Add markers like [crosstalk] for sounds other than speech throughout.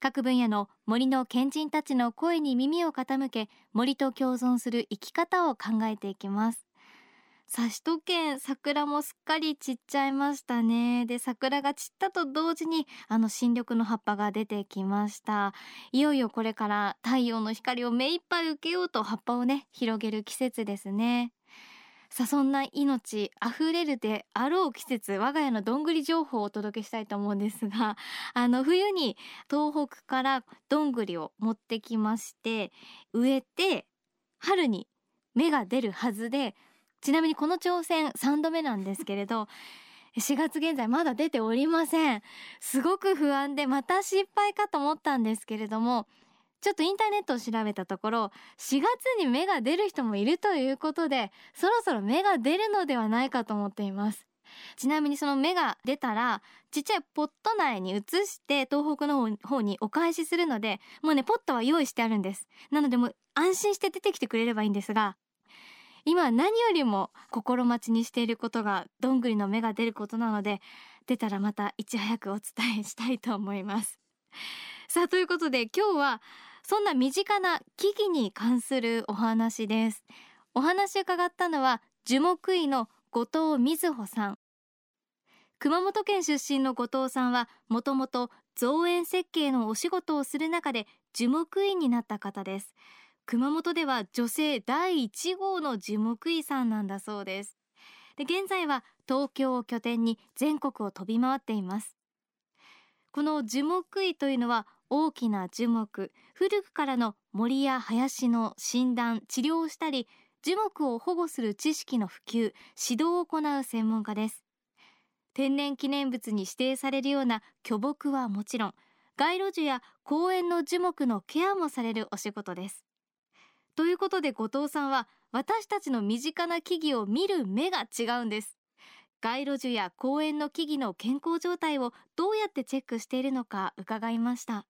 各分野の森の賢人たちの声に耳を傾け森と共存する生き方を考えていきます。さあ首都圏桜もすっかり散っちゃいましたね。で桜が散ったと同時にあの新緑の葉っぱが出てきました。いよいよこれから太陽の光を目いっぱい受けようと葉っぱをね広げる季節ですね。さあそんな命あふれるであろう季節我が家のどんぐり情報をお届けしたいと思うんですが [laughs] あの冬に東北からどんぐりを持ってきまして植えて春に芽が出るはずでちなみにこの挑戦3度目なんですけれど4月現在まだ出ておりません。すごく不安でまた失敗かと思ったんですけれどもちょっとインターネットを調べたところ4月に芽が出る人もいるということでそろそろ芽が出るのではないかと思っています。ちなみにその芽が出たらちっちゃいポット内に移して東北の方にお返しするのでもうねポットは用意してあるんです。なのでもう安心して出てきてくれればいいんですが今何よりも心待ちにしていることがどんぐりの芽が出ることなので出たらまたいち早くお伝えしたいと思います。さあということで今日はそんな身近な木々に関するお話です。お話を伺ったのは樹木医の後藤瑞穂さん。熊本県出身の後藤さんはもともと造園設計のお仕事をする中で樹木医になった方です。熊本では女性第1号の樹木医さんなんだそうです。で現在は東京を拠点に全国を飛び回っています。この樹木医というのは大きな樹木古くからの森や林の診断治療をしたり樹木を保護する知識の普及指導を行う専門家です。天然記念物に指定されるような巨木はもちろん街路樹や公園の樹木のケアもされるお仕事です。ということで後藤さんは私たちの身近な木々を見る目が違うんです。街路樹や公園の木々の健康状態をどうやってチェックしているのか伺いました。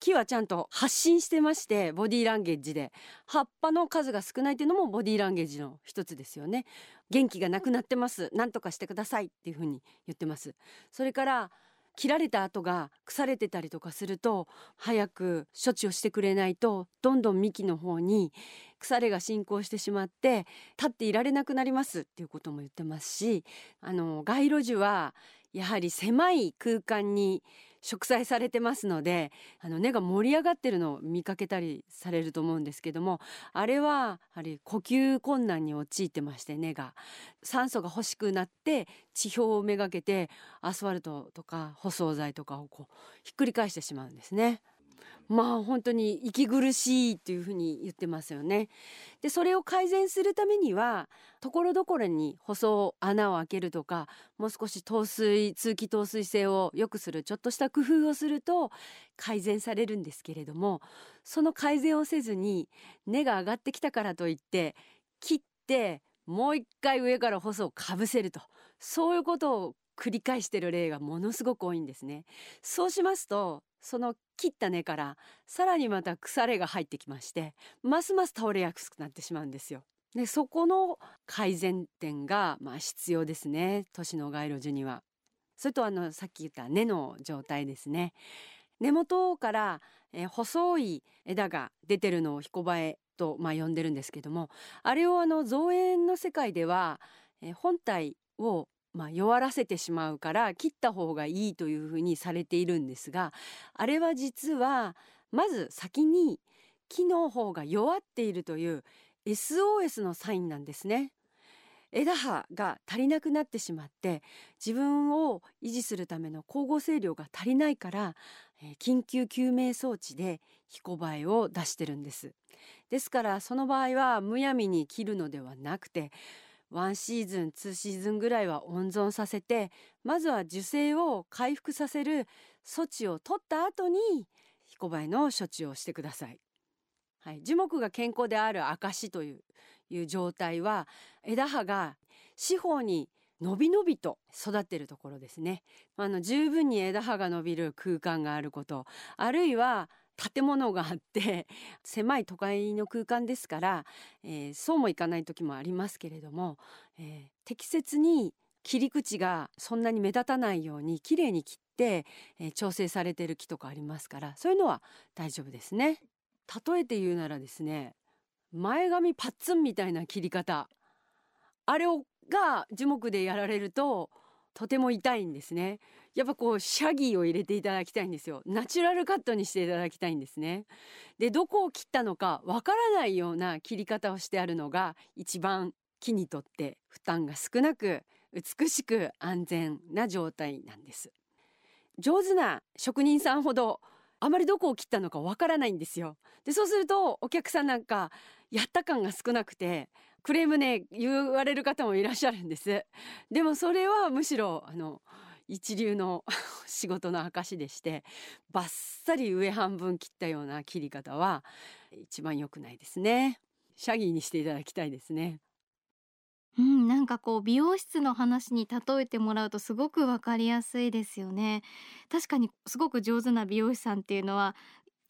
木はちゃんと発信してましてボディーランゲージで。葉っぱの数が少ないっていうのもボディーランゲージの一つですよね。元気がなくなってます。何とかしてくださいっていうふうに言ってます。それから切られた跡が腐れてたりとかすると早く処置をしてくれないとどんどん幹の方に腐れが進行してしまって立っていられなくなりますっていうことも言ってますしあの街路樹はやはり狭い空間に植栽されてますのであの根が盛り上がってるのを見かけたりされると思うんですけどもあれはやはり呼吸困難に陥ってまして根が酸素が欲しくなって地表をめがけてアスファルトとか舗装材とかをこうひっくり返してしまうんですね。まあ本当に息苦しいっていうふうに言ってますよね。でそれを改善するためにはところどころに舗装穴を開けるとかもう少し透水通気透水性を良くするちょっとした工夫をすると改善されるんですけれどもその改善をせずに根が上がってきたからといって切ってもう一回上から細をかぶせるとそういうことを繰り返してる例がものすごく多いんですね。そうしますとその切った根からさらにまた腐れが入ってきましてますます倒れやすくなってしまうんですよ。でそこの改善点がまあ必要ですね都市の街路樹には。それとあのさっき言った根の状態ですね。根元から、えー、細い枝が出てるのを彦バエと、まあ、呼んでるんですけどもあれをあの造園の世界では、えー、本体をまあ、弱らせてしまうから切った方がいいというふうにされているんですがあれは実はまず先に木の方が弱っているという SOS のサインなんですね。枝葉が足りなくなってしまって自分を維持するための光合成量が足りないから、えー、緊急救命装置で彦バエを出してるんですですからその場合はむやみに切るのではなくて1シーズン2シーズンぐらいは温存させてまずは受精を回復させる措置を取った後にヒコバエの処置をしてください。はい、樹木が健康である証といういう状態は枝葉が四方に伸び伸びと育っているところですね。あの十分に枝葉が伸びる空間があることあるいは建物があって [laughs] 狭い都会の空間ですから、えー、そうもいかない時もありますけれども、えー、適切に切り口がそんなに目立たないようにきれいに切って、えー、調整されてる木とかありますからそういうのは大丈夫ですね。例えて言うならですね前髪パッツンみたいな切り方あれをが樹木でやられるととても痛いんですね。やっぱこうシャギーを入れていただきたいんですよ。ナチュラルカットにしていただきたいんですね。でどこを切ったのかわからないような切り方をしてあるのが一番木にとって負担が少なく美しく安全な状態なんです。上手な職人さんほどあまりどこを切ったのかわからないんですよ。でそうするとお客さんなんかやった感が少なくてクレームね言われる方もいらっしゃるんです。でもそれはむしろあの一流の [laughs] 仕事の証でしてバッサリ上半分切ったような切り方は一番良くないですね。シャギーにしていただきたいですね。うん、なんかこう美容室の話に例えてもらうとすごくわかりやすいですよね。確かにすごく上手な美容師さんっていうのは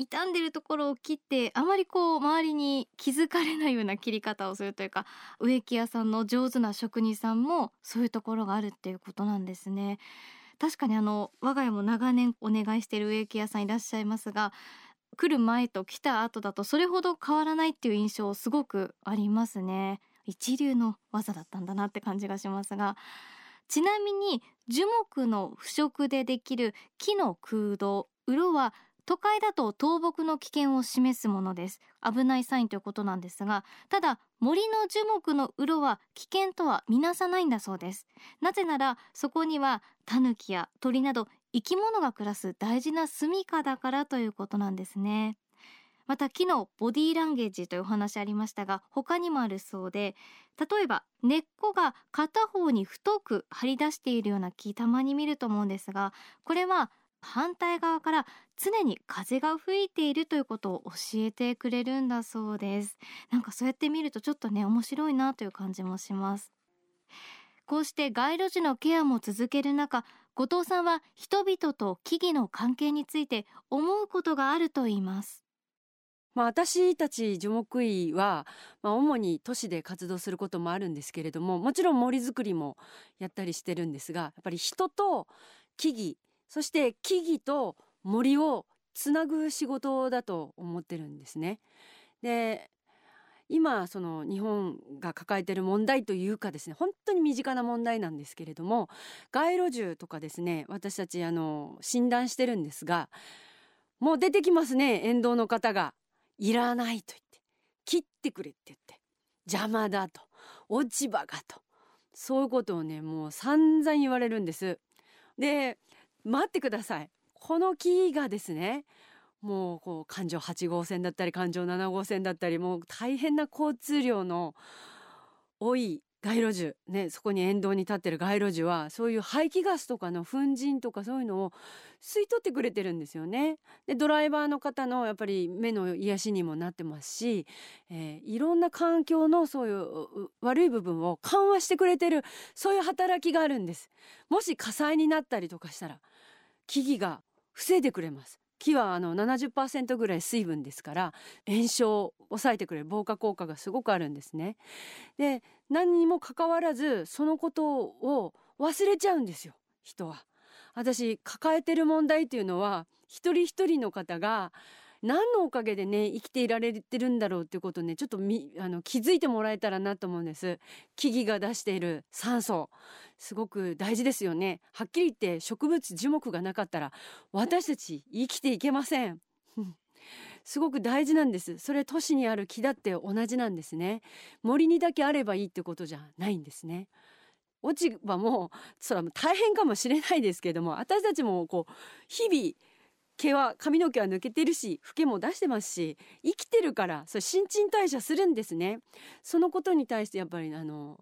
傷んでるところを切ってあまりこう周りに気づかれないような切り方をするというか植木屋さんの上手な職人さんもそういうところがあるっていうことなんですね。確かにあの我が家も長年お願いしている植木屋さんいらっしゃいますが来る前と来た後だとそれほど変わらないっていう印象すごくありますね。一流の技だったんだなって感じがしますが。ちなみに樹木の腐食でできる木の空洞鱗は都会だと倒木の危険を示すものです。危ないサインということなんですがただ森の樹木の鱗は危険とは見なさないんだそうです。なぜならそこにはタヌキや鳥など生き物が暮らす大事な住処だからということなんですね。また木のボディーランゲージというお話ありましたが他にもあるそうで例えば根っこが片方に太く張り出しているような木たまに見ると思うんですがこれは反対側から常に風が吹いているということを教えてくれるんだそうです。なんかそうやって見るとちょっとね面白いなという感じもします。こうして街路樹のケアも続ける中後藤さんは人々と木々の関係について思うことがあると言います。まあ、私たち樹木医は、まあ、主に都市で活動することもあるんですけれどももちろん森づくりもやったりしてるんですがやっぱり人と木々そして木々と森をつなぐ仕事だと思ってるんですね。で今その日本が抱えている問題というかですね本当に身近な問題なんですけれども街路樹とかですね私たちあの診断してるんですがもう出てきますね沿道の方が「いらない」と言って「切ってくれ」って言って「邪魔だ」と「落ち葉が」とそういうことをねもう散々言われるんです。で待ってください。この木がですねもうこう環状8号線だったり環状7号線だったりもう大変な交通量の多い街路樹ねそこに沿道に立ってる街路樹はそういう排気ガスとかの粉塵とかそういうのを吸い取ってくれてるんですよね。でドライバーの方のやっぱり目の癒しにもなってますし、えー、いろんな環境のそういう悪い部分を緩和してくれてるそういう働きがあるんです。もし火災になったりとかしたら木々が防いでくれます木はあの70%ぐらい水分ですから炎症を抑えてくれる防火効果がすごくあるんですねで何にもかかわらずそのことを忘れちゃうんですよ人は。私抱えてる問題っていうのは一人一人の方が何のおかげでね生きていられてるんだろうっていうことをねちょっとみあの気づいてもらえたらなと思うんです。木々が出している酸素。すごく大事ですよね。はっきり言って植物樹木がなかったら私たち生きていけません。すごく大事なんです。それ都市にある木だって同じなんですね。森にだけあればいいってことじゃないんですね。落ち葉もそれは大変かもしれないですけども私たちもこう日々毛は髪の毛は抜けてるし老けも出してますし生きてるからそれ新陳代謝するんですね。そのことに対してやっぱりあの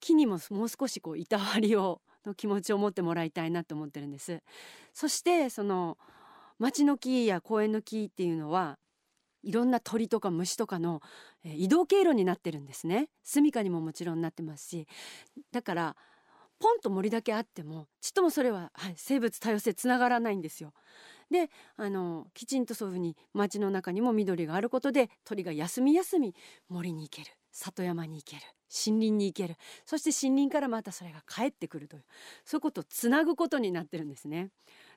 木にももう少しこういたわりをの気持ちを持ってもらいたいなと思ってるんです。そしてその町の木や公園の木っていうのはいろんな鳥とか虫とかのえー移動経路になってるんですね。住処にももちろんなってますし。だからポンと森だけあってもちっともそれは、はい、生物多様性つながらないんですよ。であのきちんとそういうふうに街の中にも緑があることで鳥が休み休み森に行ける。里山に行ける。森林に行ける。そして森林からまたそれが帰ってくるというそういうことをつなぐことになってるんですね。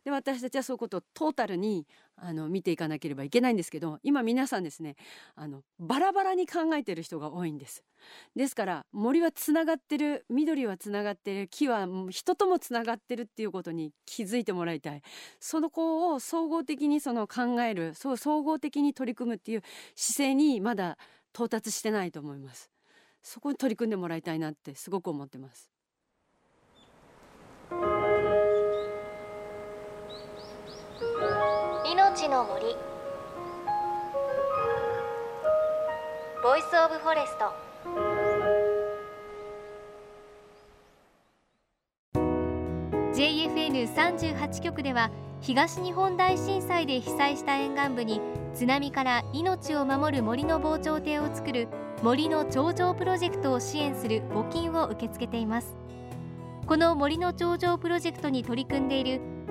で私たちはそういうことをトータルにあの見ていかなければいけないんですけど今皆さんですねあのバラバラに考えてる人が多いんです。ですから森はつながってる緑はつながってる木は人ともつながってるっていうことに気づいてもらいたい。その子を総合的にその考えるそう総合的に取り組むっていう姿勢にまだ到達してないと思います。そこに取り組んでもらいたいなってすごく思ってます。の森。 Voice of Forest。JFN38 局では東日本大震災で被災した沿岸部に津波から命を守る森の防潮堤を作る森の頂上プロジェクトを支援する募金を受け付けています。この森の頂上プロジェクトに取り組んでいる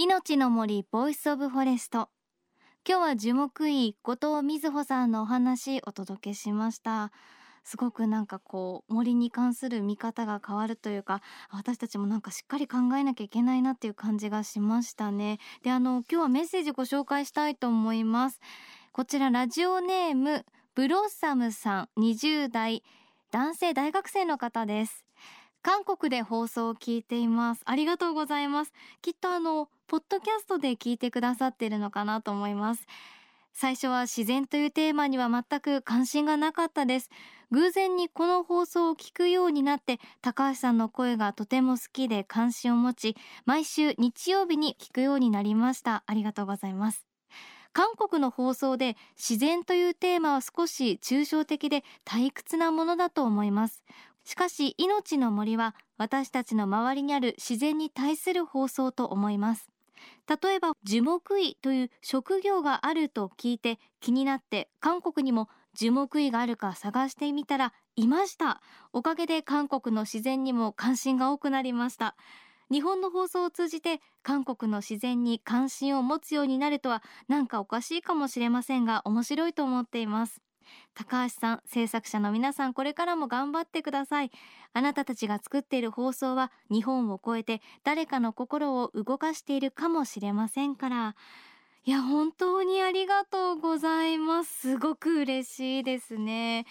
命の森 Voice of Forest。今日は樹木医後藤瑞穂さんのお話お届けしました。すごくなんかこう森に関する見方が変わるというか私たちもなんかしっかり考えなきゃいけないなっていう感じがしましたね。であの今日はメッセージご紹介したいと思います。こちらラジオネームブロッサムさん20代男性大学生の方です。韓国で放送を聞いています。ありがとうございます。きっとあのポッドキャストで聞いてくださっているのかなと思います。最初は自然というテーマには全く関心がなかったです。偶然にこの放送を聞くようになって高橋さんの声がとても好きで関心を持ち毎週日曜日に聞くようになりました。ありがとうございます。韓国の放送で自然というテーマは少し抽象的で退屈なものだと思います。しかし命の森は私たちの周りにある自然に対する放送と思います。例えば樹木医という職業があると聞いて気になって韓国にも樹木医があるか探してみたらいました。おかげで韓国の自然にも関心が多くなりました。日本の放送を通じて韓国の自然に関心を持つようになるとはなんかおかしいかもしれませんが面白いと思っています。高橋さん制作者の皆さんこれからも頑張ってください。あなたたちが作っている放送は日本を超えて誰かの心を動かしているかもしれませんから。いや本当にありがとうございます。すごく嬉しいですね。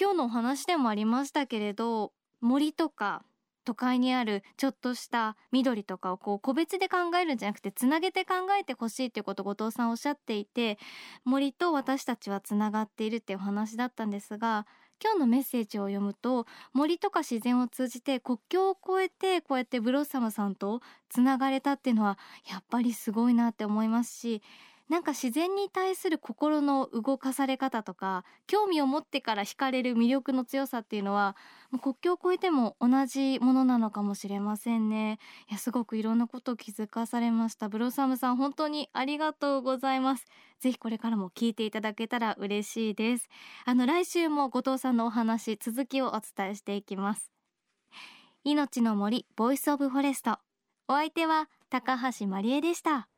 今日のお話でもありましたけれど森とか都会にあるちょっとした緑とかをこう個別で考えるんじゃなくてつなげて考えてほしいっていうことを後藤さんおっしゃっていて森と私たちはつながっているっていうお話だったんですが今日のメッセージを読むと森とか自然を通じて国境を越えてこうやってブロッサムさんとつながれたっていうのはやっぱりすごいなって思いますしなんか自然に対する心の動かされ方とか興味を持ってから惹かれる魅力の強さっていうのはもう国境を越えても同じものなのかもしれませんね。いやすごくいろんなことを気づかされました。ブロサムさん本当にありがとうございます。ぜひこれからも聞いていただけたら嬉しいです。あの来週も後藤さんのお話続きをお伝えしていきます。命の森 Voice of Forest。お相手は高橋真理恵でした。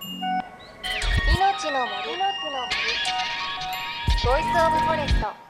命の森の森。 Voice of Forest。